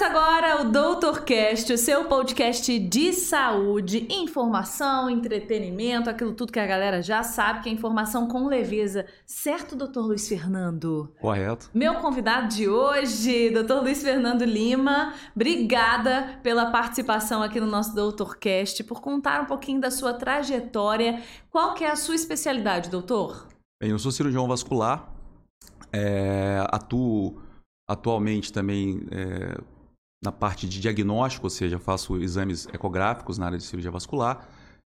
Começa agora o Doutorcast, o seu podcast de saúde, informação, entretenimento, aquilo tudo que a galera já sabe, que é informação com leveza. Certo, doutor Luiz Fernando? Correto. Meu convidado de hoje, doutor Luiz Fernando Lima, obrigada pela participação aqui no nosso Doutorcast, por contar um pouquinho da sua trajetória. Qual que é a sua especialidade, doutor? Bem, eu sou cirurgião vascular, é, atuo atualmente também é, na parte de diagnóstico, ou seja, faço exames ecográficos na área de cirurgia vascular.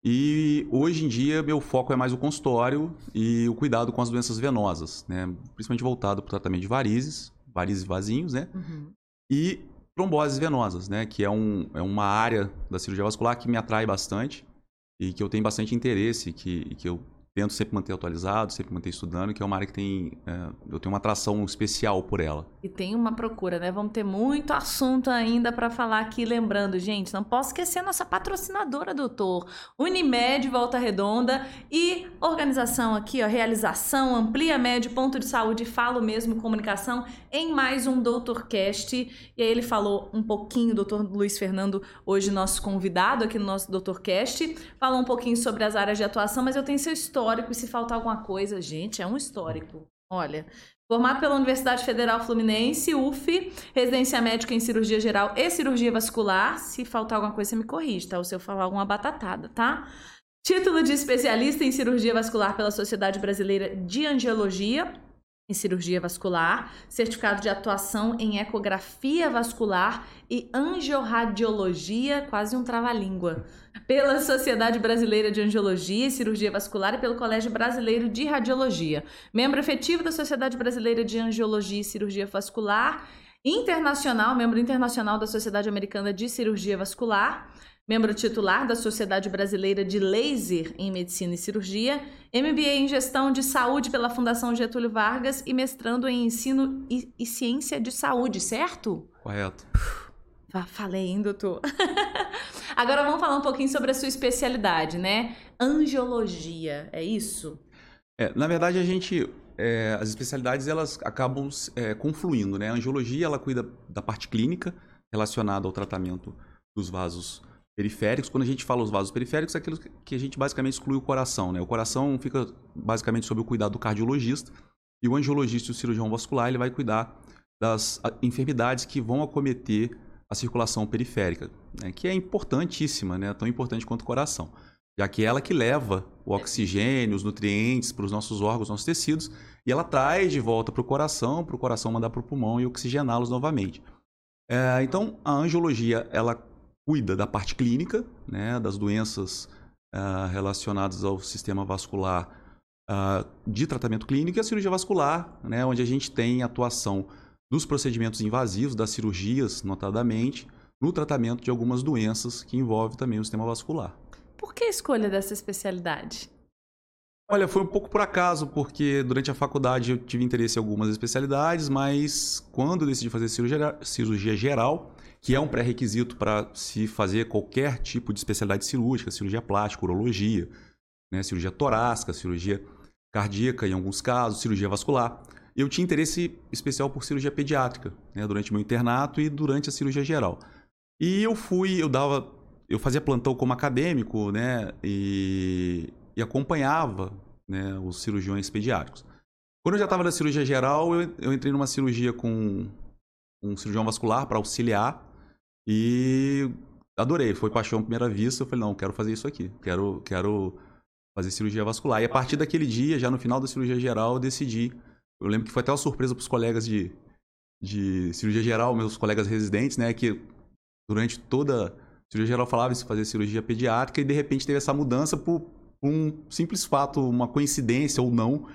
E hoje em dia meu foco é mais o consultório e o cuidado com as doenças venosas, né? principalmente voltado para o tratamento de varizes, varizes vazinhos, né? Uhum. E tromboses venosas, né? Que é, um, é uma área da cirurgia vascular que me atrai bastante e que eu tenho bastante interesse, que, que eu tento sempre manter atualizado, sempre manter estudando, que é uma área que tem. É, eu tenho uma atração especial por ela. E tem uma procura, né? Vamos ter muito assunto ainda para falar aqui. Lembrando, gente, não posso esquecer a nossa patrocinadora, doutor. Unimed, Volta Redonda e organização aqui, ó, realização, Amplia Med, Ponto de Saúde, Falo Mesmo Comunicação, em mais um Doutorcast. E aí ele falou um pouquinho, doutor Luiz Fernando, hoje nosso convidado aqui no nosso Doutorcast, falou um pouquinho sobre as áreas de atuação, mas eu tenho seu histórico histórico e se faltar alguma coisa, gente, é um histórico. Olha, formado pela Universidade Federal Fluminense, UF, residência médica em cirurgia geral e cirurgia vascular. Se faltar alguma coisa, você me corrige, tá? Ou se eu falar alguma batatada, tá? Título de especialista em cirurgia vascular pela Sociedade Brasileira de Angiologia em cirurgia vascular, certificado de atuação em ecografia vascular e angiorradiologia, quase um trava-língua, pela Sociedade Brasileira de Angiologia e Cirurgia Vascular e pelo Colégio Brasileiro de Radiologia. Membro efetivo da Sociedade Brasileira de Angiologia e Cirurgia Vascular, internacional, membro internacional da Sociedade Americana de Cirurgia Vascular, membro titular da Sociedade Brasileira de Laser em Medicina e Cirurgia, MBA em Gestão de Saúde pela Fundação Getúlio Vargas e mestrando em Ensino e, e Ciência de Saúde, certo? Correto. Falei, hein, doutor? Agora vamos falar um pouquinho sobre a sua especialidade, né? Angiologia, é isso? É, na verdade, a gente. É, as especialidades elas acabam é, confluindo, né? A angiologia ela cuida da parte clínica relacionada ao tratamento dos vasos periféricos. Quando a gente fala os vasos periféricos, é aquilo que a gente basicamente exclui o coração. Né? O coração fica basicamente sob o cuidado do cardiologista e o angiologista e o cirurgião vascular ele vai cuidar das enfermidades que vão acometer a circulação periférica, né? que é importantíssima, né? tão importante quanto o coração, já que é ela que leva o oxigênio, os nutrientes para os nossos órgãos, nossos tecidos, e ela traz de volta para o coração, para o coração mandar para o pulmão e oxigená-los novamente. É, então, a angiologia ela cuida da parte clínica, né, das doenças uh, relacionadas ao sistema vascular uh, de tratamento clínico e a cirurgia vascular, né, onde a gente tem atuação dos procedimentos invasivos, das cirurgias, notadamente, no tratamento de algumas doenças que envolvem também o sistema vascular. Por que a escolha dessa especialidade? Olha, foi um pouco por acaso, porque durante a faculdade eu tive interesse em algumas especialidades, mas quando eu decidi fazer cirurgia, cirurgia geral, que é um pré-requisito para se fazer qualquer tipo de especialidade cirúrgica, cirurgia plástica, urologia, né, cirurgia torácica, cirurgia cardíaca em alguns casos, cirurgia vascular. Eu tinha interesse especial por cirurgia pediátrica, né, durante meu internato e durante a cirurgia geral. E eu fui, eu dava, eu fazia plantão como acadêmico, né, e, e acompanhava, né, os cirurgiões pediátricos. Quando eu já estava na cirurgia geral, eu, eu entrei numa cirurgia com um cirurgião vascular para auxiliar e adorei, foi paixão à primeira vista. Eu falei, não, quero fazer isso aqui, quero, quero fazer cirurgia vascular. E a partir daquele dia, já no final da cirurgia geral, eu decidi. Eu lembro que foi até uma surpresa para os colegas de, de cirurgia geral, meus colegas residentes, né, que durante toda a cirurgia geral falava isso, fazer cirurgia pediátrica, e de repente teve essa mudança por, por um simples fato, uma coincidência ou não,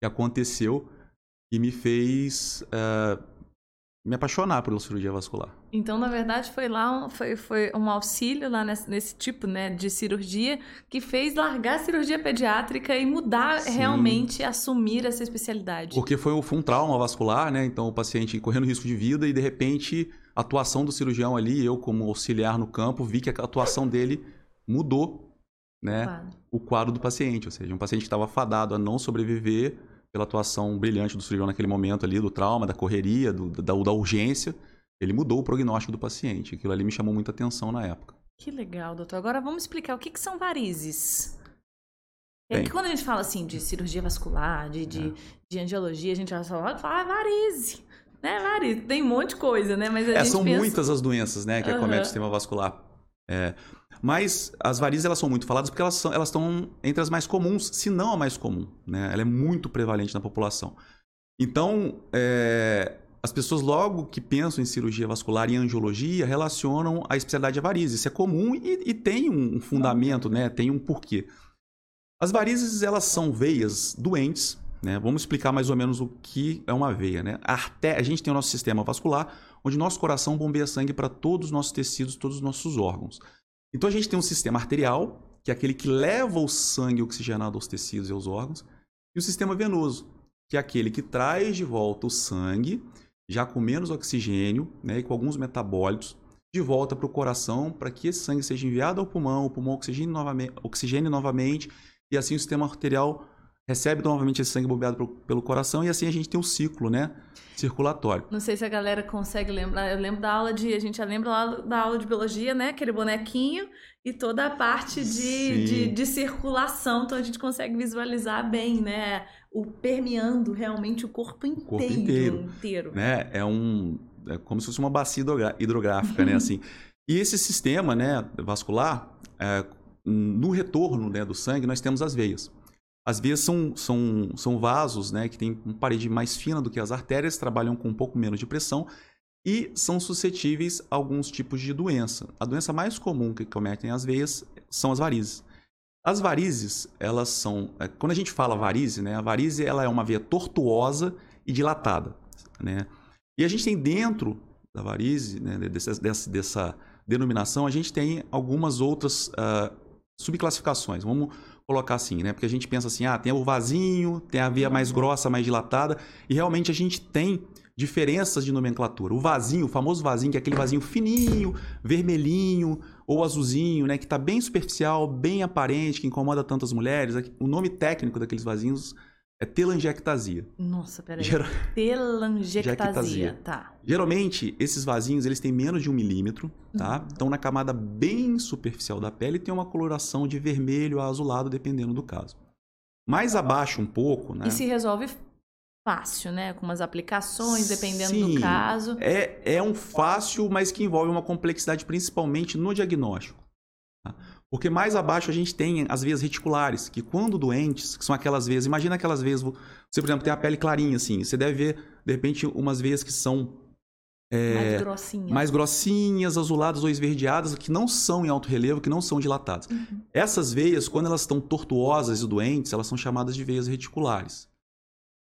que aconteceu e me fez. Uh, me apaixonar pela cirurgia vascular. Então, na verdade, foi lá foi, foi um auxílio lá nesse, nesse, tipo né, de cirurgia que fez largar a cirurgia pediátrica e mudar Sim. realmente, assumir essa especialidade. Porque foi, foi um trauma vascular, né? Então, o paciente correndo risco de vida e, de repente, a atuação do cirurgião ali, eu como auxiliar no campo, vi que a atuação dele mudou né, claro. o quadro do paciente. Ou seja, um paciente que estava fadado a não sobreviver pela atuação brilhante do cirurgião naquele momento ali, do trauma, da correria, do, da, da urgência. ele mudou o prognóstico do paciente. Aquilo ali me chamou muita atenção na época. Que legal, doutor. Agora vamos explicar o que, que são varizes. É que quando a gente fala assim de cirurgia vascular, de, de, é. de angiologia, a gente já fala, fala ah, varize. Né, varize. Tem um monte de coisa, né? Mas é, são pensa... muitas as doenças, né, que uhum. acometem o sistema vascular. É, mas as varizes elas são muito faladas porque elas, são, elas estão entre as mais comuns, se não a mais comum. Né? Ela é muito prevalente na população. Então, é, as pessoas logo que pensam em cirurgia vascular e angiologia relacionam a especialidade a varizes. Isso é comum e, e tem um fundamento, né? tem um porquê. As varizes elas são veias doentes. Né? Vamos explicar mais ou menos o que é uma veia. Né? A, arté... a gente tem o nosso sistema vascular, onde nosso coração bombeia sangue para todos os nossos tecidos, todos os nossos órgãos. Então a gente tem um sistema arterial, que é aquele que leva o sangue oxigenado aos tecidos e aos órgãos, e o sistema venoso, que é aquele que traz de volta o sangue, já com menos oxigênio né, e com alguns metabólitos, de volta para o coração, para que esse sangue seja enviado ao pulmão, o pulmão novamente, oxigene novamente e assim o sistema arterial recebe novamente esse sangue bombeado pelo coração e assim a gente tem um ciclo, né? Circulatório. Não sei se a galera consegue lembrar. Eu lembro da aula de. A gente já lembra lá da aula de biologia, né? Aquele bonequinho e toda a parte de, de, de, circulação. Então a gente consegue visualizar bem, né? O permeando realmente o corpo inteiro. Corpo inteiro. inteiro. Né? É um. É como se fosse uma bacia hidrográfica, né? Assim. E esse sistema né, vascular, é, no retorno né, do sangue, nós temos as veias. As veias são, são, são vasos né, que têm uma parede mais fina do que as artérias, trabalham com um pouco menos de pressão e são suscetíveis a alguns tipos de doença. A doença mais comum que cometem as veias são as varizes. As varizes, elas são... É, quando a gente fala varize, né, a varize ela é uma veia tortuosa e dilatada. Né? E a gente tem dentro da varize, né, dessa, dessa, dessa denominação, a gente tem algumas outras uh, subclassificações. Vamos colocar assim, né? Porque a gente pensa assim, ah, tem o vasinho, tem a via mais grossa, mais dilatada, e realmente a gente tem diferenças de nomenclatura. O vasinho, o famoso vasinho, que é aquele vasinho fininho, vermelhinho ou azulzinho, né, que está bem superficial, bem aparente, que incomoda tantas mulheres. O nome técnico daqueles vasinhos é telangiectasia. Nossa, peraí. Geral... Telangiectasia, tá. Geralmente, esses vasinhos, eles têm menos de um milímetro, tá? Uhum. Estão na camada bem superficial da pele e tem uma coloração de vermelho a azulado, dependendo do caso. Mais abaixo um pouco, né? E se resolve fácil, né? Com umas aplicações, dependendo Sim, do caso. É, é um fácil, mas que envolve uma complexidade principalmente no diagnóstico. Tá? Porque mais abaixo a gente tem as veias reticulares, que quando doentes, que são aquelas veias, imagina aquelas veias, você, por exemplo, tem a pele clarinha assim, você deve ver, de repente, umas veias que são é, mais grossinhas. mais grossinhas, azuladas ou esverdeadas, que não são em alto relevo, que não são dilatadas. Uhum. Essas veias, quando elas estão tortuosas e doentes, elas são chamadas de veias reticulares.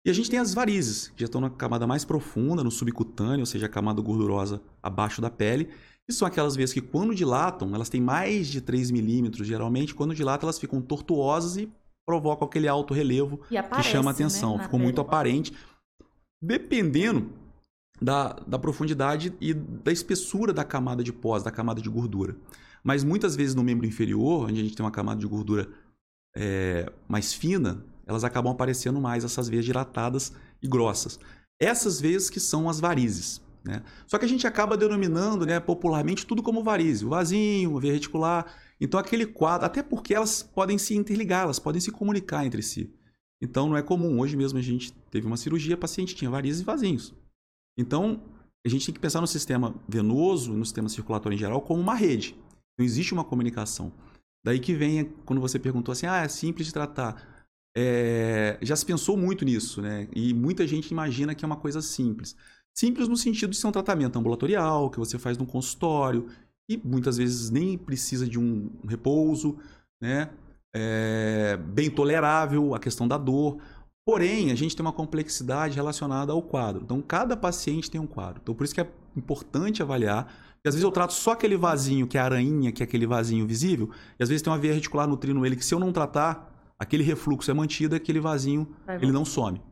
E a gente tem as varizes, que já estão na camada mais profunda, no subcutâneo, ou seja, a camada gordurosa abaixo da pele, e são aquelas veias que, quando dilatam, elas têm mais de 3 milímetros, geralmente. Quando dilatam, elas ficam tortuosas e provocam aquele alto relevo aparece, que chama atenção. Né, Ficou muito aparente. Dependendo da, da profundidade e da espessura da camada de pós, da camada de gordura. Mas muitas vezes no membro inferior, onde a gente tem uma camada de gordura é, mais fina, elas acabam aparecendo mais essas veias dilatadas e grossas. Essas veias que são as varizes. Né? Só que a gente acaba denominando né, popularmente tudo como varize, o vasinho, veia reticular. Então aquele quadro, até porque elas podem se interligar, elas podem se comunicar entre si. Então não é comum. Hoje mesmo a gente teve uma cirurgia, a paciente tinha varizes e vasinhos. Então a gente tem que pensar no sistema venoso no sistema circulatório em geral como uma rede. Não existe uma comunicação. Daí que vem quando você perguntou assim, ah, é simples de tratar. É, já se pensou muito nisso, né? E muita gente imagina que é uma coisa simples. Simples no sentido de ser um tratamento ambulatorial, que você faz no consultório, e muitas vezes nem precisa de um repouso, né? É bem tolerável a questão da dor. Porém, a gente tem uma complexidade relacionada ao quadro. Então, cada paciente tem um quadro. Então, por isso que é importante avaliar. Porque às vezes eu trato só aquele vasinho, que é a aranha, que é aquele vasinho visível, e às vezes tem uma veia reticular nutrindo ele, que se eu não tratar, aquele refluxo é mantido, aquele vasinho, ele não some.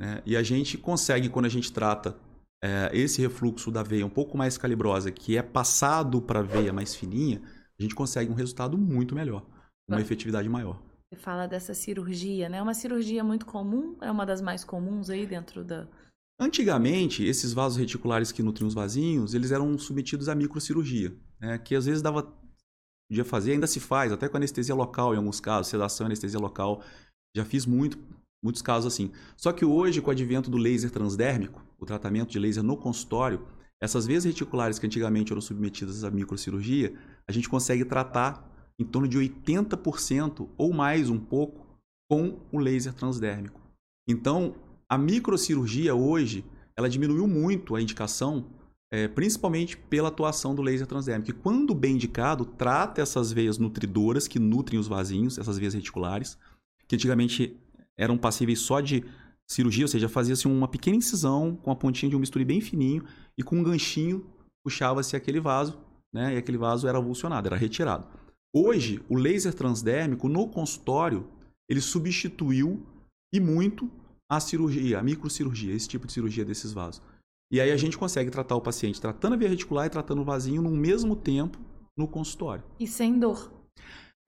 Né? E a gente consegue, quando a gente trata é, esse refluxo da veia um pouco mais calibrosa, que é passado para a veia mais fininha, a gente consegue um resultado muito melhor, uma efetividade maior. Você fala dessa cirurgia, né? É uma cirurgia muito comum? É uma das mais comuns aí dentro da. Antigamente, esses vasos reticulares que nutrem os vasinhos, eles eram submetidos à microcirurgia, né? que às vezes dava podia fazer, ainda se faz, até com anestesia local em alguns casos, sedação e anestesia local. Já fiz muito, muitos casos assim. Só que hoje, com o advento do laser transdérmico, o tratamento de laser no consultório, essas veias reticulares que antigamente eram submetidas à microcirurgia, a gente consegue tratar em torno de 80% ou mais um pouco com o laser transdérmico. Então, a microcirurgia hoje, ela diminuiu muito a indicação é, principalmente pela atuação do laser transdérmico, que quando bem indicado, trata essas veias nutridoras que nutrem os vasinhos, essas veias reticulares, que antigamente eram passíveis só de cirurgia, ou seja, fazia-se uma pequena incisão com a pontinha de um bisturi bem fininho e com um ganchinho puxava-se aquele vaso, né, e aquele vaso era avulsionado, era retirado. Hoje, o laser transdérmico no consultório, ele substituiu e muito a cirurgia, a microcirurgia, esse tipo de cirurgia desses vasos. E aí a gente consegue tratar o paciente tratando a via reticular e tratando o vasinho no mesmo tempo no consultório. E sem dor.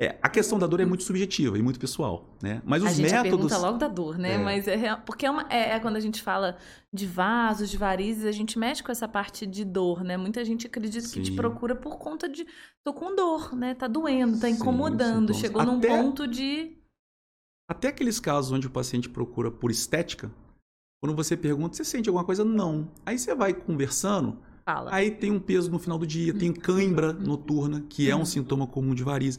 É, a questão da dor é muito subjetiva e muito pessoal, né? Mas os a gente métodos. pergunta logo da dor, né? É. Mas é real, porque é, uma, é, é quando a gente fala de vasos, de varizes, a gente mexe com essa parte de dor, né? Muita gente acredita que te Sim. procura por conta de tô com dor, né? Tá doendo, tá Sim, incomodando, sintomas. chegou num Até- ponto de Até aqueles casos onde o paciente procura por estética, quando você pergunta, você sente alguma coisa? Não. Aí você vai conversando, fala. aí tem um peso no final do dia, tem cãibra noturna, que é um sintoma comum de varize.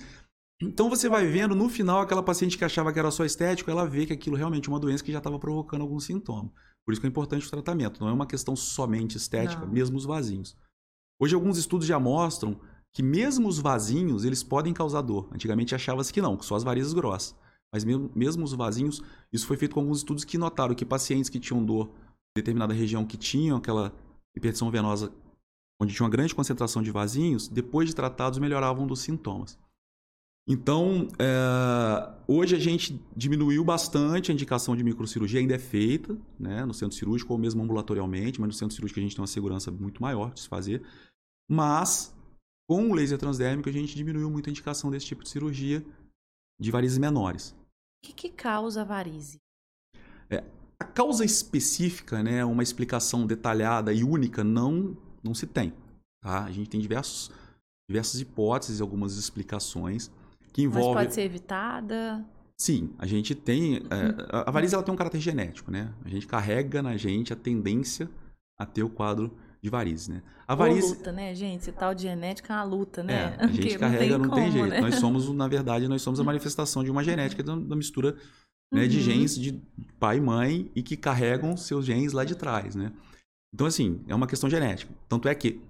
Então você vai vendo, no final, aquela paciente que achava que era só estético, ela vê que aquilo realmente é uma doença que já estava provocando algum sintoma. Por isso que é importante o tratamento. Não é uma questão somente estética, Não. mesmo os vasinhos. Hoje alguns estudos já mostram que mesmo os vasinhos, eles podem causar dor. Antigamente achava-se que não, que só as varizes grossas. Mas mesmo, mesmo os vasinhos, isso foi feito com alguns estudos que notaram que pacientes que tinham dor em determinada região, que tinham aquela hipertensão venosa, onde tinha uma grande concentração de vasinhos, depois de tratados melhoravam dos sintomas. Então, é, hoje a gente diminuiu bastante a indicação de microcirurgia, ainda é feita né, no centro cirúrgico ou mesmo ambulatorialmente, mas no centro cirúrgico a gente tem uma segurança muito maior de se fazer. Mas, com o laser transdérmico, a gente diminuiu muito a indicação desse tipo de cirurgia de varizes menores. O que, que causa varize? A causa específica, né, uma explicação detalhada e única, não, não se tem. Tá? A gente tem diversos, diversas hipóteses e algumas explicações que Mas envolvem. pode ser evitada? Sim, a gente tem. é, a- a varize ela tem um caráter genético, né? A gente carrega na gente a tendência a ter o quadro de varize, né? A Ou varize. luta, né, gente? Esse tal de genética é uma luta, né? É, a gente Porque carrega, não tem, como, jeito. né? Nós somos, na verdade, nós somos a manifestação de uma genética da, mistura né, de Uhum. genes de pai e mãe e que carregam seus genes lá de trás, né? Então, assim, é uma questão genética. Tanto é que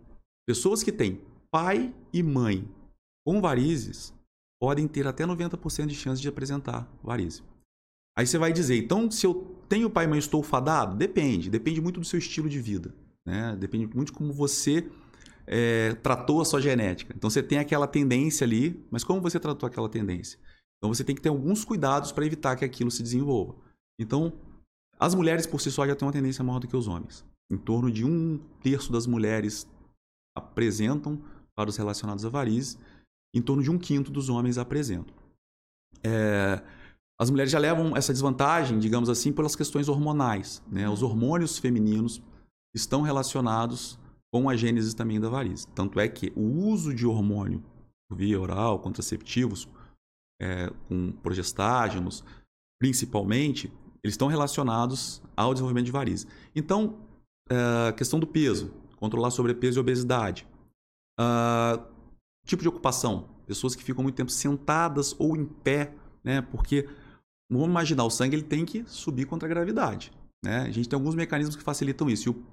pessoas que têm pai e mãe com varizes podem ter até 90% de chance de apresentar varize. Aí você vai dizer, então, se eu tenho pai e mãe, estou fadado? Depende. Depende muito do seu estilo de vida. Né? Depende muito como você é, tratou a sua genética. Então, você tem aquela tendência ali, mas como você tratou aquela tendência? Então, você tem que ter alguns cuidados para evitar que aquilo se desenvolva. Então, as mulheres por si só já têm uma tendência maior do que os homens. Em torno de um terço das mulheres apresentam quadros relacionados a varizes, em torno de um quinto dos homens apresentam. É, as mulheres já levam essa desvantagem, digamos assim, pelas questões hormonais. Né? Os hormônios femininos estão relacionados com a gênese também da varize. Tanto é que o uso de hormônio via oral, contraceptivos, é, com progestágenos, principalmente, eles estão relacionados ao desenvolvimento de varize. Então, a questão do peso, controlar sobrepeso e obesidade. Ah, tipo de ocupação, pessoas que ficam muito tempo sentadas ou em pé, né? Porque vamos imaginar, o sangue ele tem que subir contra a gravidade, né? A gente tem alguns mecanismos que facilitam isso. E o,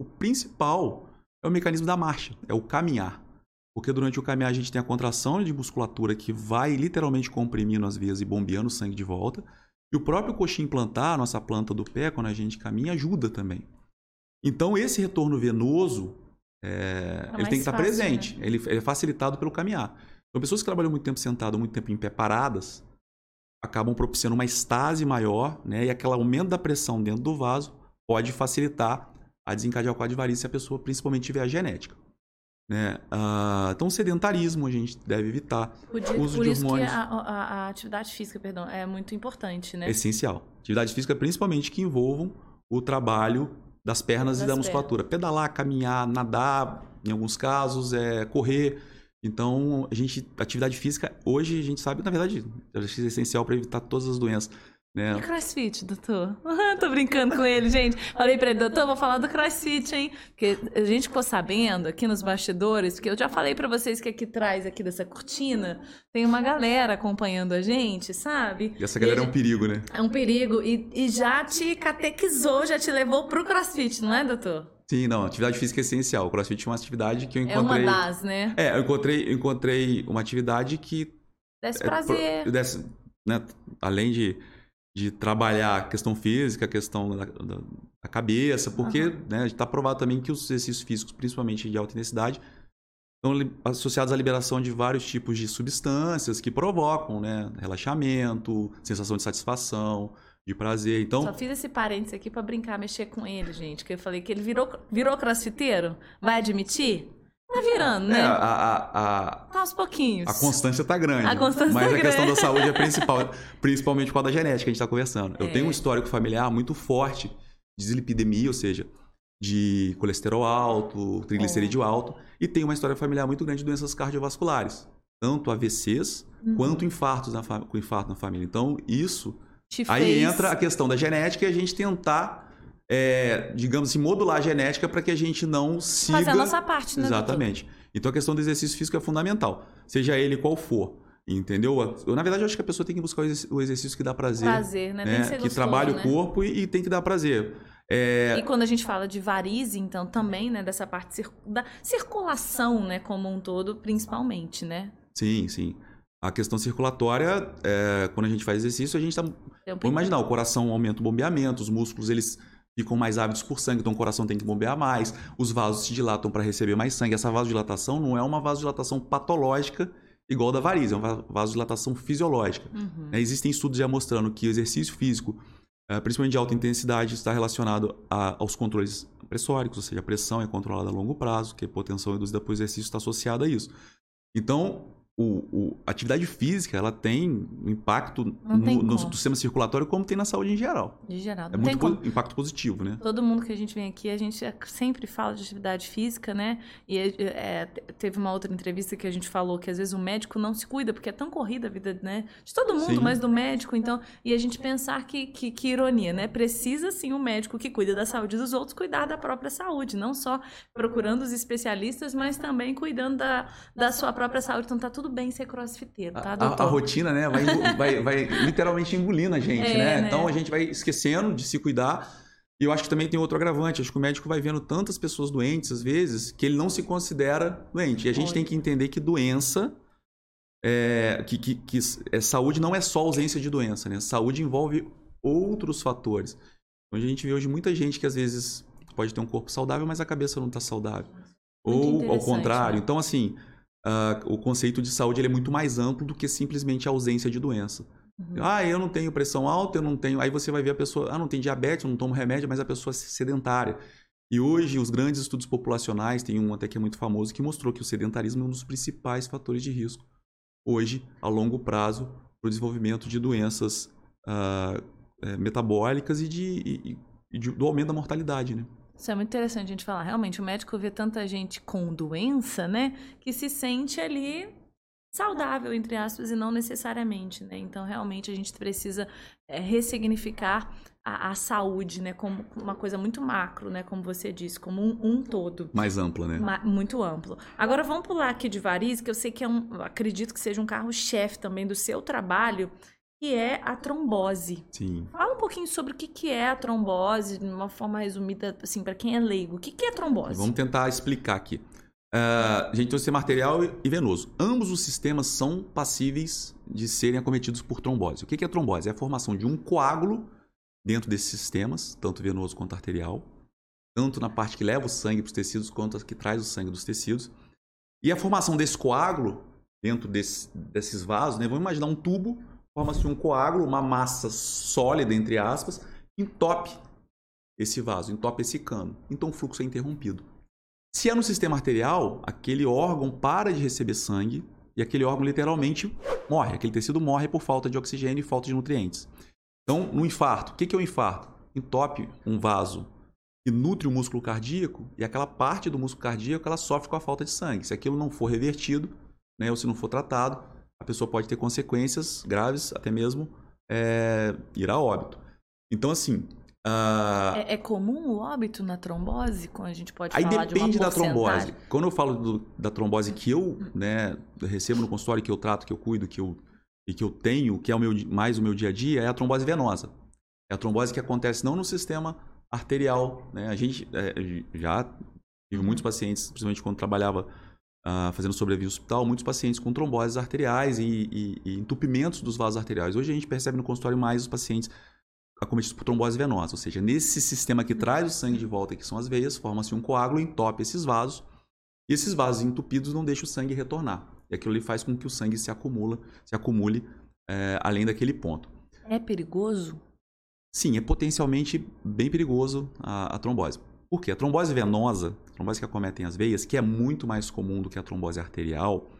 o principal é o mecanismo da marcha, é o caminhar. Porque durante o caminhar a gente tem a contração de musculatura que vai literalmente comprimindo as veias e bombeando o sangue de volta. E o próprio coxim plantar, nossa planta do pé, quando a gente caminha, ajuda também. Então, esse retorno venoso, é, ele tem que estar fácil, presente. Ele, ele é facilitado pelo caminhar. Então, pessoas que trabalham muito tempo sentado, muito tempo em pé paradas, acabam propiciando uma estase maior, né? E aquele aumento da pressão dentro do vaso pode facilitar a desencadear o quadro de varize se a pessoa principalmente tiver a genética. Né? Ah, então, sedentarismo a gente deve evitar. Por, di- uso por de isso que hormônios. a, a- a atividade física, perdão, é muito importante, né? Essencial. Atividade física, principalmente, que envolvam o trabalho das pernas Das e da musculatura. Pedalar, caminhar, nadar, em alguns casos, é, correr. Então, a gente, atividade física, hoje a gente sabe, na verdade, é essencial para evitar todas as doenças. Né? E crossfit, doutor? Tô brincando com ele, gente. Falei pra ele, doutor, vou falar do crossfit, hein? Porque a gente ficou sabendo aqui nos bastidores, porque eu já falei pra vocês que aqui atrás, aqui dessa cortina, tem uma galera acompanhando a gente, sabe? E essa galera E é um perigo, né? É um perigo. E, e já te catequizou, já te levou pro crossfit, não é, doutor? Sim, não, atividade física é essencial. O CrossFit é uma atividade que eu É uma encontrei. das, né? É, eu encontrei, eu encontrei uma atividade que Desse é, prazer. pro- desse, né, além de, de trabalhar a questão física, a questão da, da- da cabeça, porque né, está provado também que os exercícios físicos, principalmente de alta intensidade, estão associados à liberação de vários tipos de substâncias que provocam né, relaxamento, sensação de satisfação, de prazer. Então, Só fiz esse parênteses aqui pra brincar, mexer com ele, gente. Que eu falei que ele virou, virou crossfiteiro. Vai admitir? Tá virando, né? é, a, a, a, Tá aos pouquinhos. A constância tá grande. A constância mas tá a questão grande. da saúde é principal, principalmente por causa da genética que a gente está conversando. Eu É. tenho um histórico familiar muito forte de dislipidemia, ou seja, de colesterol alto, triglicerídeo É. alto, e tenho uma história familiar muito grande de doenças cardiovasculares, tanto AVCs Uhum. quanto infartos na com infarto na família. Então, isso Te aí fez- entra a questão da genética e a gente tentar é, digamos assim, modular a genética para que a gente não siga Fazer a nossa parte, né, Exatamente. Então a questão do exercício físico é fundamental, seja ele qual for. Entendeu? Eu, na verdade, eu acho que a pessoa tem que buscar o exerc- o exercício que dá prazer. Prazer, né? Tem né? que ser que trabalha né? o corpo e, e tem que dar prazer. É, E quando a gente fala de varize, então, também, né, dessa parte cir- da circulação, né, como um todo, principalmente, né? Sim, sim. A questão circulatória, é, quando a gente faz exercício, a gente está Vamos imaginar, o coração aumenta o bombeamento, os músculos eles ficam mais ávidos por sangue, então o coração tem que bombear mais, os vasos se dilatam para receber mais sangue. Essa vasodilatação não é uma vasodilatação patológica igual da varize, é uma va- vasodilatação fisiológica. Uhum. né? Existem estudos já mostrando que o exercício físico, eh, principalmente de alta intensidade, está relacionado a- aos controles pressóricos, ou seja, a pressão é controlada a longo prazo, que a hipotensão induzida por exercício está associada a isso. Então, o, o- a atividade física ela tem um impacto Não tem no, no sistema circulatório como tem na saúde em geral. De geral. É Não muito po- impacto positivo, né? Todo mundo que a gente vem aqui, a gente sempre fala de atividade física, né? E é, teve uma outra entrevista que a gente falou que às vezes o médico não se cuida, porque é tão corrida a vida, né? De todo mundo, Sim. mas do médico, então. E a gente pensar que, que, que ironia, né? Precisa sim o médico que cuida da saúde dos outros cuidar da própria saúde, não só procurando os especialistas, mas também cuidando da, da sua própria saúde. Então tá tudo bem ser crossfiteiro, tá, A, a- doutor? a rotina, né, vai, vai, vai literalmente engolindo a gente, É, né? né? Então a gente vai esquecendo de se cuidar. E eu acho que também tem outro agravante. Acho que o médico vai vendo tantas pessoas doentes, às vezes, que ele não se considera doente. E a gente Olha. tem que entender que doença. É, que, que, que é, saúde não é só ausência de doença, né? Saúde envolve outros fatores. Então, a gente vê hoje muita gente que às vezes pode ter um corpo saudável, mas a cabeça não está saudável. Muito Ou ao contrário. né? Então, assim, ah, o conceito de saúde é muito mais amplo do que simplesmente a ausência de doença. Uhum. Ah, eu não tenho pressão alta, eu não tenho. Aí você vai ver a pessoa, ah, não tem diabetes, eu não tomo remédio, mas a pessoa é sedentária. E hoje, os grandes estudos populacionais, tem um até que é muito famoso, que mostrou que o sedentarismo é um dos principais fatores de risco, hoje, a longo prazo, para o desenvolvimento de doenças eh, metabólicas e, de, e- e do aumento da mortalidade, né? Isso é muito interessante a gente falar. Realmente, o médico vê tanta gente com doença, né? Que se sente ali saudável, entre aspas, e não necessariamente, né? Então, realmente, a gente precisa é, ressignificar a, a saúde, né? Como uma coisa muito macro, né? Como você disse, como um, um todo. Mais ampla, né? Ma- muito amplo. Agora vamos pular aqui de variz, que eu sei que é um, acredito que seja um carro-chefe também do seu trabalho, que é a trombose. Sim. Fala um pouquinho sobre o que, que é a trombose, de uma forma resumida, assim, para quem é leigo. O que, que é trombose? Vamos tentar explicar aqui. A gente tem o sistema arterial e venoso. Ambos os sistemas são passíveis de serem acometidos por trombose. O que que é trombose? É a formação de um coágulo dentro desses sistemas, tanto venoso quanto arterial, tanto na parte que leva o sangue para os tecidos quanto a que traz o sangue dos tecidos. E a formação desse coágulo dentro desse- desses vasos, né? vamos imaginar um tubo, forma-se um coágulo, uma massa sólida, entre aspas, entope esse vaso, entope esse cano. Então o fluxo é interrompido. Se é no sistema arterial, aquele órgão para de receber sangue e aquele órgão literalmente morre. Aquele tecido morre por falta de oxigênio e falta de nutrientes. Então, no infarto, o que é o infarto? Entope um vaso que nutre o músculo cardíaco e aquela parte do músculo cardíaco ela sofre com a falta de sangue. Se aquilo não for revertido, né, ou se não for tratado, a pessoa pode ter consequências graves, até mesmo é, ir a óbito. Então, assim. Uh... É, é, comum o óbito na trombose? Quando a gente pode Aí falar depende de da trombose. Quando eu falo do, da trombose que eu né, recebo no consultório, que eu trato, que eu cuido, que eu, e que eu tenho, que é o meu, mais o meu dia a dia, é a trombose venosa. É a trombose que acontece não no sistema arterial. Né? A gente é, já tive muitos pacientes, principalmente quando trabalhava uh, fazendo sobrevivo hospital, muitos pacientes com tromboses arteriais e, e, e, entupimentos dos vasos arteriais. Hoje a gente percebe no consultório mais os pacientes acometidos por trombose venosa, ou seja, nesse sistema que traz o sangue de volta, que são as veias, forma-se um coágulo, entope esses vasos, e esses vasos entupidos não deixam o sangue retornar. E aquilo ali faz com que o sangue se acumula, se acumule é, além daquele ponto. É perigoso? Sim, é potencialmente bem perigoso a, a trombose. Por quê? A trombose venosa, a trombose que acometem as veias, que é muito mais comum do que a trombose arterial,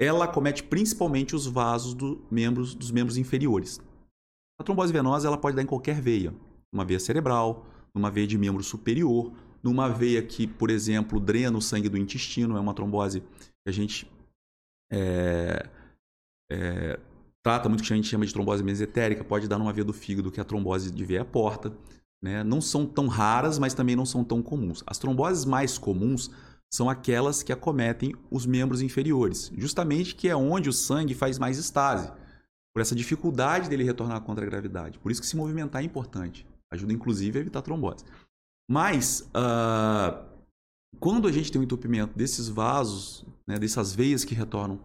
ela acomete principalmente os vasos do membros, dos membros inferiores. A trombose venosa ela pode dar em qualquer veia, uma veia cerebral, numa veia de membro superior, numa veia que, por exemplo, drena o sangue do intestino, é uma trombose que a gente é, é, trata muito que a gente chama de trombose mesentérica, pode dar numa veia do fígado, que é a trombose de veia porta. Né? Não são tão raras, mas também não são tão comuns. As tromboses mais comuns são aquelas que acometem os membros inferiores, justamente que é onde o sangue faz mais estase, por essa dificuldade dele retornar contra a gravidade. Por isso que se movimentar é importante. Ajuda, inclusive, a evitar trombose. Mas, uh, quando a gente tem um entupimento desses vasos, né, dessas veias que retornam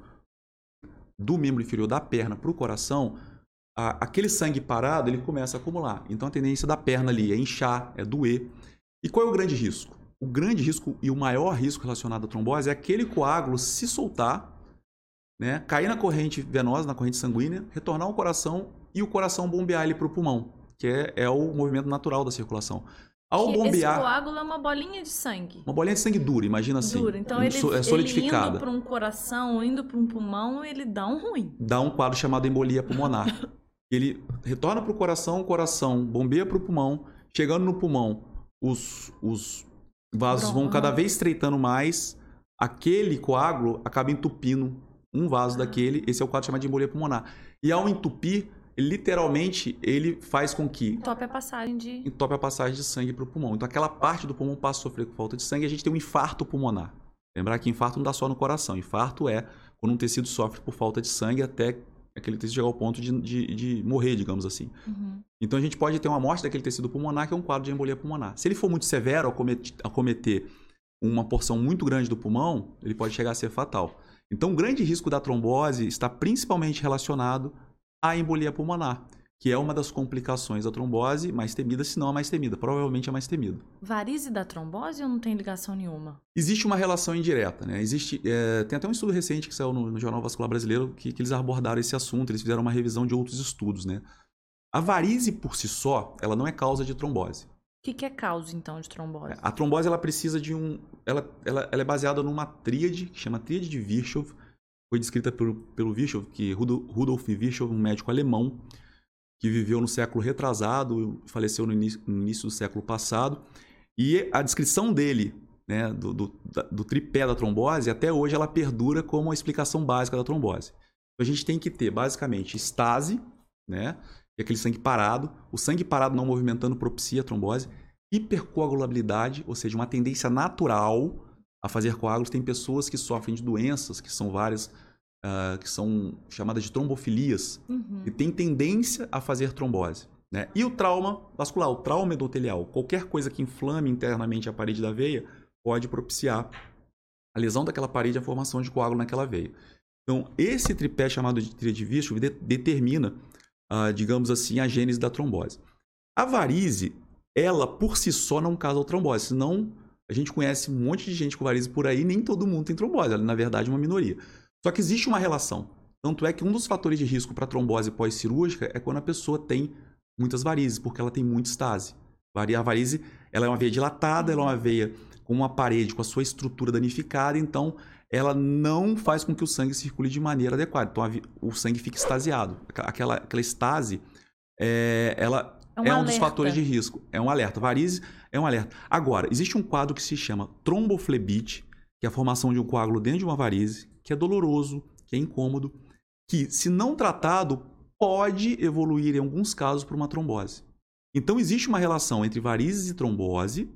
do membro inferior da perna para o coração, a, aquele sangue parado ele começa a acumular. Então a tendência da perna ali é inchar, é doer. E qual é o grande risco? O grande risco e o maior risco relacionado à trombose é aquele coágulo se soltar, né, cair na corrente venosa, na corrente sanguínea, retornar ao coração e o coração bombear ele para o pulmão, que é, é o movimento natural da circulação. Ao que bombear. Esse coágulo é uma bolinha de sangue. Uma bolinha de sangue dura, imagina assim. Dura. Então ele, é solidificada. ele indo para um coração, indo para um pulmão, ele dá um ruim. Dá um quadro chamado embolia pulmonar. ele retorna para o coração, o coração bombeia para o pulmão, chegando no pulmão, os, os vasos vão cada vez estreitando mais, aquele coágulo acaba entupindo um vaso ah. daquele, esse é o quadro chamado de embolia pulmonar. E ao entupir, literalmente, ele faz com que... Entope a passagem de... Entope a passagem de sangue para o pulmão. Então aquela parte do pulmão passa a sofrer com falta de sangue e a gente tem um infarto pulmonar. Lembrar que infarto não dá só no coração. Infarto é quando um tecido sofre por falta de sangue até aquele tecido chegar ao ponto de, de, de morrer, digamos assim. Uhum. Então a gente pode ter uma morte daquele tecido pulmonar, que é um quadro de embolia pulmonar. Se ele for muito severo ao cometer uma porção muito grande do pulmão, ele pode chegar a ser fatal. Então o grande risco da trombose está principalmente relacionado à embolia pulmonar que é uma das complicações da trombose mais temida, se não a mais temida. Provavelmente a mais temida. Varize da trombose ou não tem ligação nenhuma? Existe uma relação indireta, né? Existe, é, tem até um estudo recente que saiu no, no Jornal Vascular Brasileiro que, que, eles abordaram esse assunto, eles fizeram uma revisão de outros estudos, né? A varize por si só, ela não é causa de trombose. O que, que, é causa, então, de trombose? A trombose, ela precisa de um... Ela, ela, ela é baseada numa tríade, que chama tríade de Virchow. Foi descrita pelo, pelo Virchow, que Rudolf Virchow, um médico alemão, que viveu no século retrasado, faleceu no início, no início do século passado. E a descrição dele, né, do, do, do, tripé da trombose, até hoje ela perdura como a explicação básica da trombose. A gente tem que ter, basicamente, estase, né, é aquele sangue parado. O sangue parado não movimentando propicia a trombose. Hipercoagulabilidade, ou seja, uma tendência natural a fazer coágulos. Tem pessoas que sofrem de doenças, que são várias uh, que são chamadas de trombofilias, uhum. que tem tendência a fazer trombose. Né? E o trauma vascular, o trauma endotelial, qualquer coisa que inflame internamente a parede da veia pode propiciar a lesão daquela parede e a formação de coágulo naquela veia. Então, esse tripé chamado de tríade de de determina, uh, digamos assim, a gênese da trombose. A varize, ela por si só não causa trombose, senão a gente conhece um monte de gente com varize por aí, nem todo mundo tem trombose, ela na verdade é uma minoria. Só que existe uma relação. Tanto é que um dos fatores de risco para trombose pós-cirúrgica é quando a pessoa tem muitas varizes, porque ela tem muita estase. A varize ela é uma veia dilatada, ela é uma veia com uma parede com a sua estrutura danificada, então ela não faz com que o sangue circule de maneira adequada. Então o sangue fica extasiado. Aquela, aquela estase, é, ela É um, é um dos fatores de risco. É um alerta. Varizes é um alerta. Agora, existe um quadro que se chama tromboflebite, que é a formação de um coágulo dentro de uma varize, que é doloroso, que é incômodo, que, se não tratado, pode evoluir em alguns casos para uma trombose. Então, existe uma relação entre varizes e trombose.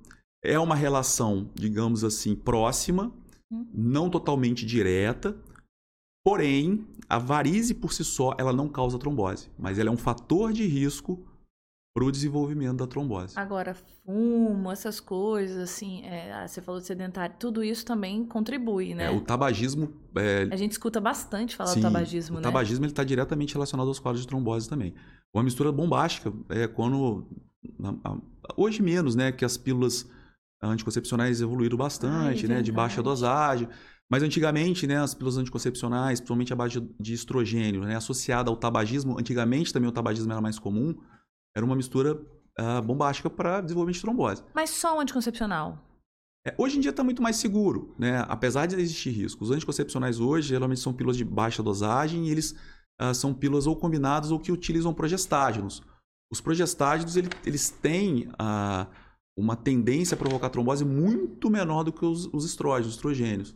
É uma relação, digamos assim, próxima, Hum. não totalmente direta. Porém, a varize por si só, ela não causa trombose, mas ela é um fator de risco para o desenvolvimento da trombose. Agora, fumo, essas coisas, assim, é, ah, você falou de sedentário, tudo isso também contribui, né? É, o tabagismo é, A gente escuta bastante falar Sim, do tabagismo, o né? tabagismo está diretamente relacionado aos quadros de trombose também. Uma mistura bombástica é quando hoje menos, né, que as pílulas anticoncepcionais evoluíram bastante, Ai, né, de baixa dosagem. Mas antigamente, né, as pílulas anticoncepcionais, principalmente a base de- de estrogênio, né, associada ao tabagismo, antigamente também o tabagismo era mais comum, era uma mistura ah, bombástica para desenvolvimento de trombose. Mas só o anticoncepcional. É, hoje em dia está muito mais seguro, né? Apesar de existir risco. Os anticoncepcionais hoje geralmente são pílulas de baixa dosagem e eles ah, são pílulas ou combinados ou que utilizam progestágenos. Os progestágenos ele- eles têm ah, uma tendência a provocar trombose muito menor do que os, os estrógenos, os estrogênios.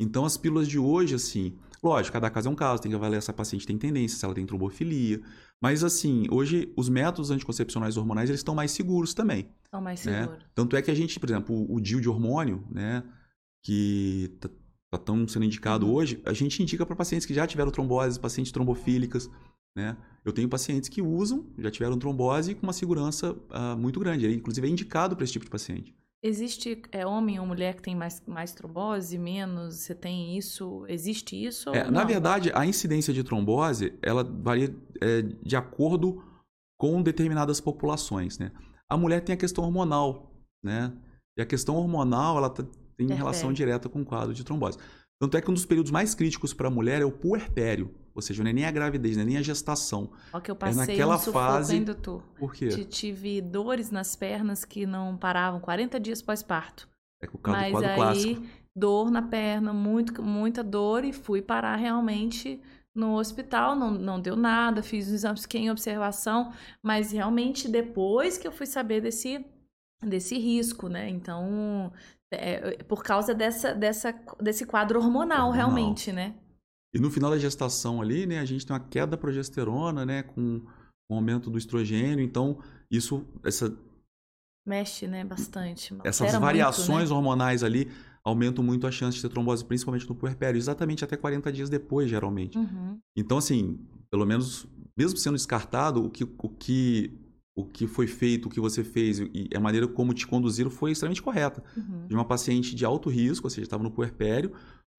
Então as pílulas de hoje, assim, lógico, cada caso é um caso, tem que avaliar se a paciente tem tendência, se ela tem trombofilia. Mas assim, hoje os métodos anticoncepcionais hormonais eles estão mais seguros também. São mais né? seguros. Tanto é que a gente, por exemplo, o, o DIU de hormônio, né, que tá, tá tão sendo indicado Uhum. hoje, a gente indica para pacientes que já tiveram trombose, pacientes trombofílicas, né? Eu tenho pacientes que usam, já tiveram trombose com uma segurança ah, muito grande. Ele, inclusive, é indicado para esse tipo de paciente. Existe é, homem ou mulher que tem mais, mais trombose, menos? Você tem isso? Existe isso? É, na verdade, a incidência de trombose, ela varia é, de acordo com determinadas populações, né? A mulher tem a questão hormonal, né? E a questão hormonal, ela tá- tem relação direta com o quadro de trombose. Tanto é que um dos períodos mais críticos para a mulher é o puerpério, ou seja, não é nem a gravidez, não é nem a gestação. Ó, que eu passei naquela um fase- hein, doutor? Por quê? Ti- Tive dores nas pernas que não paravam 40 dias pós-parto. É o caso do Mas quadro aí, clássico. dor na perna, muito, muita dor, e fui parar realmente no hospital. Não, não deu nada, fiz os exames, fiquei em observação, mas realmente depois que eu fui saber desse, desse risco, né? Então, é, por causa dessa, dessa, desse quadro hormonal, Hormonal. realmente, né? E no final da gestação ali, né, a gente tem uma queda da progesterona, né, com o aumento do estrogênio. Então, isso, essa, Mexe, né? Bastante. essas altera muito, variações né? hormonais ali aumentam muito a chance de ter trombose, principalmente no puerpério, exatamente até 40 dias depois, geralmente. Uhum. Então, assim, pelo menos, mesmo sendo descartado, o que, o que, o que foi feito, o que você fez e a maneira como te conduziram foi extremamente correta. Uhum. De uma paciente de alto risco, ou seja, estava no puerpério,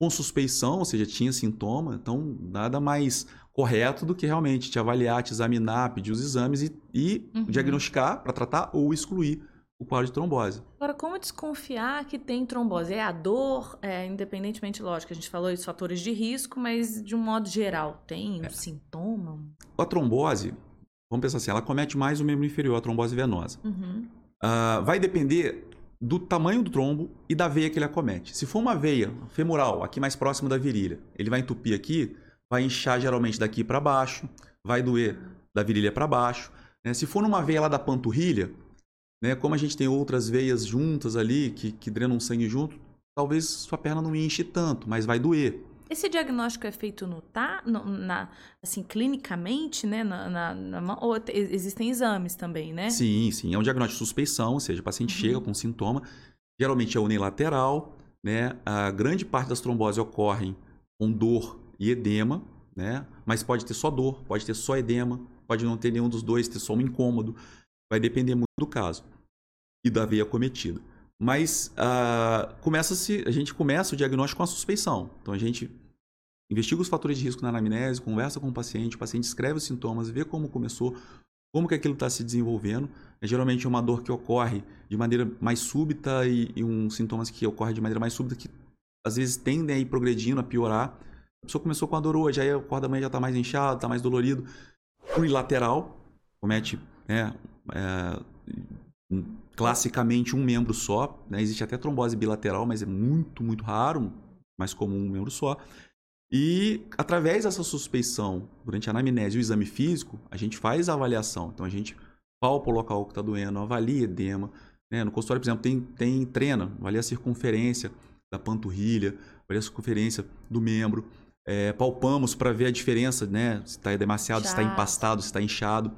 com suspeição, ou seja, tinha sintoma, então nada mais correto do que realmente te avaliar, te examinar, pedir os exames e, e Uhum. diagnosticar para tratar ou excluir o quadro de trombose. Agora, como desconfiar que tem trombose? É a dor, é, independentemente, lógico, a gente falou dos fatores de risco, mas de um modo geral, tem É. um sintoma? A trombose, vamos pensar assim, ela comete mais o membro inferior, a trombose venosa. Uhum. Ah, vai depender do tamanho do trombo e da veia que ele acomete. Se for uma veia femoral, aqui mais próximo da virilha, ele vai entupir aqui, vai inchar geralmente daqui para baixo, vai doer da virilha para baixo. né? Se for numa veia lá da panturrilha, né, como a gente tem outras veias juntas ali que, que drenam sangue junto, talvez sua perna não inche tanto, mas vai doer. Esse diagnóstico é feito no, tá, no- na, assim, clinicamente, né? Na, na- na ou te- existem exames também, né? Sim, sim. É um diagnóstico de suspeição, ou seja, o paciente Uhum. chega com sintoma, geralmente é unilateral, né? A grande parte das tromboses ocorrem com dor e edema, né? Mas pode ter só dor, pode ter só edema, pode não ter nenhum dos dois, ter só um incômodo. Vai depender muito do caso e da veia cometida. Mas ah, começa-se, a gente começa o diagnóstico com a suspeição. Então a gente investiga os fatores de risco na anamnese, conversa com o paciente, o paciente escreve os sintomas, vê como começou, como que aquilo está se desenvolvendo. É geralmente uma dor que ocorre de maneira mais súbita e, e um sintomas que ocorrem de maneira mais súbita que às vezes tendem a ir progredindo, a piorar. A pessoa começou com a dor hoje, aí o corpo da manhã já está mais inchado, está mais dolorido. Unilateral, comete né, é, classicamente um membro só. Né? Existe até trombose bilateral, mas é muito, muito raro, mais comum um membro só. E através dessa suspeição, durante a anamnese e o exame físico, a gente faz a avaliação. Então a gente palpa o local que está doendo, avalia edema. Né? No consultório, por exemplo, tem, tem treina, avalia a circunferência da panturrilha, avalia a circunferência do membro. É, palpamos para ver a diferença, né? Se está demasiado, se está empastado, se está inchado.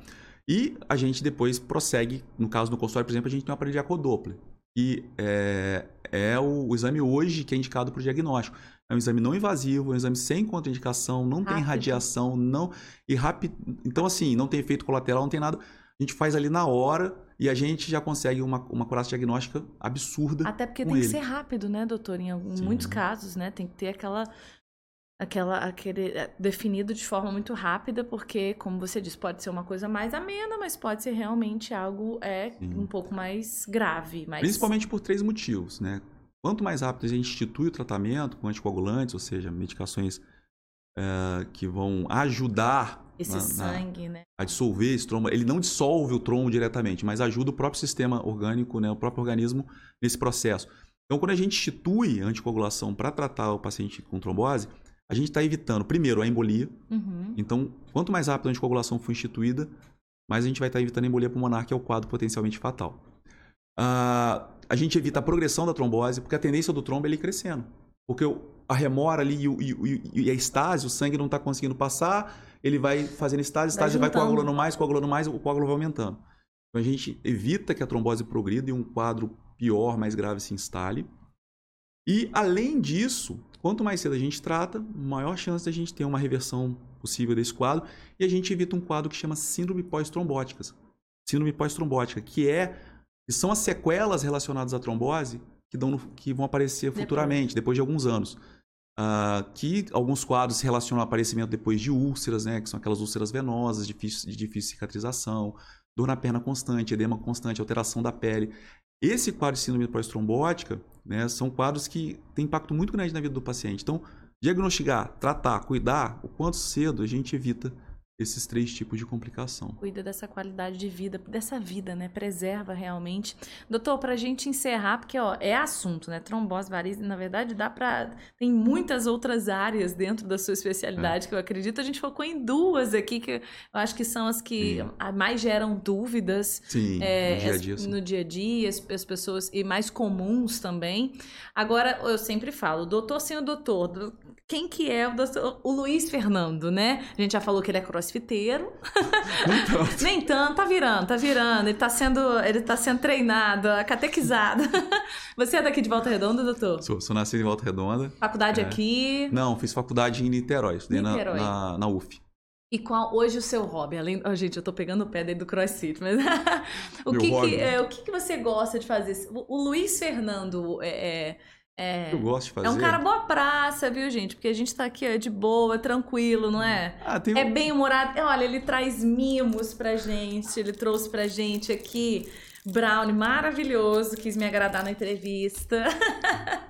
E a gente depois prossegue, no caso do consultório, por exemplo, a gente tem um aparelho de ecodoppler. E é, é o, o, exame hoje que é indicado para o diagnóstico. É um exame não invasivo, é um exame sem contraindicação, não rápido. tem radiação, não e rápido. Então assim, não tem efeito colateral, não tem nada. A gente faz ali na hora e a gente já consegue uma, uma curaça diagnóstica absurda. Até porque tem ele. que ser rápido, né, doutor? Em, em muitos casos, né? Tem que ter aquela aquela aquele é, definido de forma muito rápida porque como você disse pode ser uma coisa mais amena mas pode ser realmente algo é Sim. um pouco mais grave mais... principalmente por três motivos né quanto mais rápido a gente institui o tratamento com anticoagulantes ou seja medicações é, que vão ajudar esse na, sangue, na, né? A dissolver esse trombo. Ele não dissolve o trombo diretamente, mas ajuda o próprio sistema orgânico, né, o próprio organismo nesse processo. Então, quando a gente institui a anticoagulação para tratar o paciente com trombose, a gente está evitando, primeiro, a embolia. Uhum. Então, quanto mais rápido a anticoagulação for instituída, mais a gente vai estar tá evitando a embolia pulmonar, que é o quadro potencialmente fatal. Uh, a gente evita a progressão da trombose, porque a tendência do trombo é ele crescendo. Porque a remora ali e, e, e a estase, o sangue não está conseguindo passar, ele vai fazendo estase, estase vai, vai coagulando mais, coagulando mais, o coágulo vai aumentando. Então a gente evita que a trombose progrida e um quadro pior, mais grave se instale. E além disso, quanto mais cedo a gente trata, maior chance da gente ter uma reversão possível desse quadro e a gente evita um quadro que chama síndrome pós-trombóticas. Síndrome pós-trombótica, que é que são as sequelas relacionadas à trombose que, dão que vão aparecer futuramente, depois de alguns anos. Uh, que alguns quadros se relacionam ao aparecimento depois de úlceras, né, que são aquelas úlceras venosas, difícil, de difícil cicatrização, dor na perna constante, edema constante, alteração da pele. Esse quadro de síndrome pós-trombótica né, são quadros que têm impacto muito grande na vida do paciente. Então, diagnosticar, tratar, cuidar, o quanto cedo a gente evita esses três tipos de complicação. Cuida dessa qualidade de vida, dessa vida, né? Preserva realmente. Doutor, para a gente encerrar, porque ó, é assunto, né? Trombose, varizes, na verdade, dá para tem muitas outras áreas dentro da sua especialidade é. que eu acredito. A gente focou em duas aqui que eu acho que são as que sim. mais geram dúvidas. Sim, é, no dia a dia. As, no dia a dia, as, as, pessoas e mais comuns também. Agora, eu sempre falo, doutor sem o doutor, quem que é o, doutor, o Luiz Fernando, né? A gente já falou que ele é crossfiteiro. Nem tanto. Nem tanto, tá virando, tá virando. Ele tá sendo, ele tá sendo treinado, catequizado. Você é daqui de Volta Redonda, doutor? Sou, sou nascido em Volta Redonda. Faculdade é. aqui? Não, fiz faculdade em Niterói, estudei Niterói. Na, na, na UF. E qual hoje o seu hobby? Além, oh, gente, eu tô pegando o pé dentro do CrossFit, mas o, que, que é, o que, que você gosta de fazer? O, o Luiz Fernando é, é é, eu gosto de fazer. É um cara boa praça, viu, gente? Porque a gente tá aqui ó, de boa, tranquilo, não é? Ah, tem... É bem humorado. Olha, ele traz mimos pra gente. Ele trouxe pra gente aqui brownie maravilhoso. Quis me agradar na entrevista.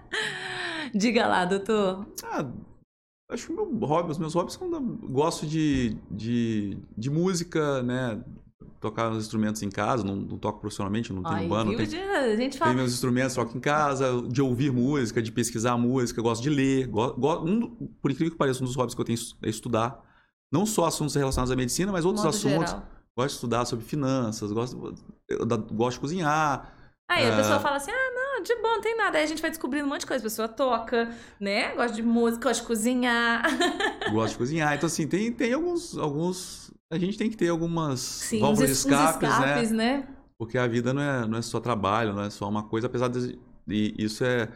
Diga lá, doutor. Ah, acho que meu hobby, os meus hobbies são. Gosto de, de, de música, né? Tocar os instrumentos em casa, não, não toco profissionalmente, não tenho Ai, banda. Tem, a gente fala... meus instrumentos, toco em casa, de ouvir música, de pesquisar música, gosto de ler. Gosto, um, por incrível que pareça, um dos hobbies que eu tenho é estudar. Não só assuntos relacionados à medicina, mas outros Modo assuntos. Geral. Gosto de estudar sobre finanças, gosto, gosto de cozinhar. Aí a pessoa fala assim, ah, não, de bom, não tem nada. Aí a gente vai descobrindo um monte de coisa. A pessoa toca, né? Gosta de música, gosta de cozinhar. Gosta de cozinhar. Então, assim, tem, tem alguns, alguns a gente tem que ter algumas Sim, válvulas de escapes, escapes né? né? Porque a vida não é, não é só trabalho, não é só uma coisa, apesar de. E isso é.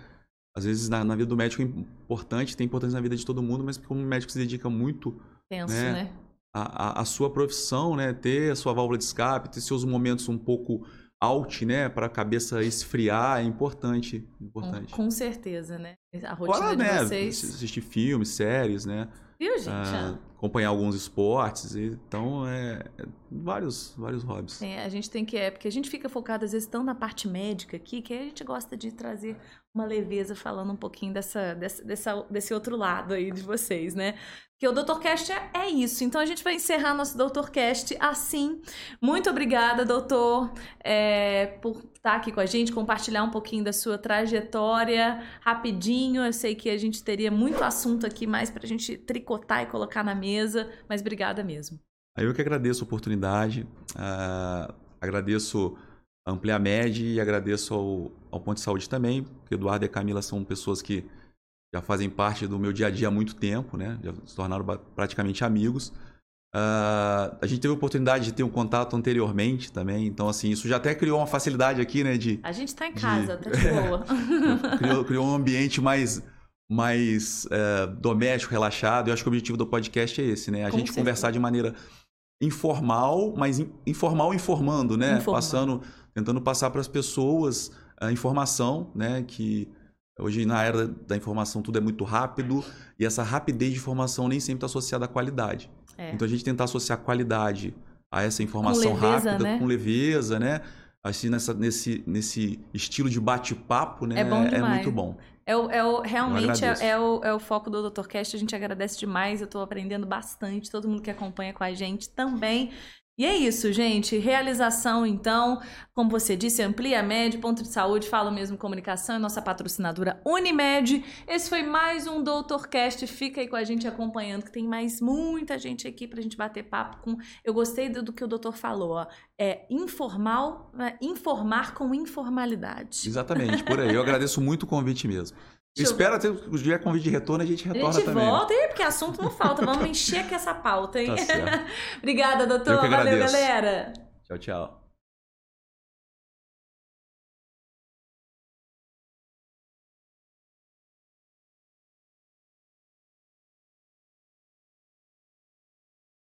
Às vezes na, na, vida do médico é importante, tem importância na vida de todo mundo, mas como o médico se dedica muito. Tenso, né? né? A, a, a, sua profissão, né? Ter a sua válvula de escape, ter seus momentos um pouco out, né? Para a cabeça esfriar é importante. importante. Com, com certeza, né? A rotina Fora, de né? vocês. Assistir filmes, séries, né? Viu, gente? Ah, acompanhar alguns esportes. Então, é, é, vários, vários hobbies. É, a gente tem que... É, porque a gente fica focado, às vezes, tão na parte médica aqui, que a gente gosta de trazer uma leveza falando um pouquinho dessa, dessa, dessa, desse outro lado aí de vocês, né? Porque o DoutorCast é, é isso. Então a gente vai encerrar nosso DoutorCast assim. Muito obrigada, doutor, é, por estar aqui com a gente, compartilhar um pouquinho da sua trajetória rapidinho. Eu sei que a gente teria muito assunto aqui mais para a gente tricotar e colocar na mesa, mas obrigada mesmo. Eu que agradeço a oportunidade. Uh, agradeço a Ampliamed e agradeço ao, ao Ponto de Saúde também, porque Eduardo e a Camila são pessoas que já fazem parte do meu dia a dia há muito tempo, né? Já se tornaram praticamente amigos. Uh, a gente teve a oportunidade de ter um contato anteriormente também, então assim, isso já até criou uma facilidade aqui, né? De, a gente tá em casa, de... tá de boa. criou, criou, um ambiente mais, mais uh, doméstico, relaxado. Eu acho que o objetivo do podcast é esse, né? A Com gente certeza. conversar de maneira informal, mas in, informal informando, né? Informal. Passando, tentando passar para as pessoas a informação, né? Que Hoje, na era da informação, tudo é muito rápido e essa rapidez de informação nem sempre está associada à qualidade. É. Então, a gente tentar associar qualidade a essa informação leveza, rápida, né? com leveza, né? Assim, nessa, nesse, nesse estilo de bate-papo, né? É, bom é, é muito bom. É o, é o, realmente é, é, o, é o foco do Dr. Cast. A gente agradece demais. Eu estou aprendendo bastante. Todo mundo que acompanha com a gente também. E é isso, gente. Realização, então, como você disse, amplia a média, ponto de saúde, fala mesmo comunicação, é nossa patrocinadora Unimed. Esse foi mais um Doutorcast. Fica aí com a gente acompanhando, que tem mais muita gente aqui pra gente bater papo com. Eu gostei do, do que o doutor falou, ó. É informal, né? informar com informalidade. Exatamente, por aí. Eu agradeço muito o convite mesmo. Espera ter o dia convite de retorno, a gente retorna também. A gente também. volta, porque assunto não falta. Vamos encher aqui essa pauta, hein? Tá Obrigada, doutor. Valeu, galera. Tchau, tchau.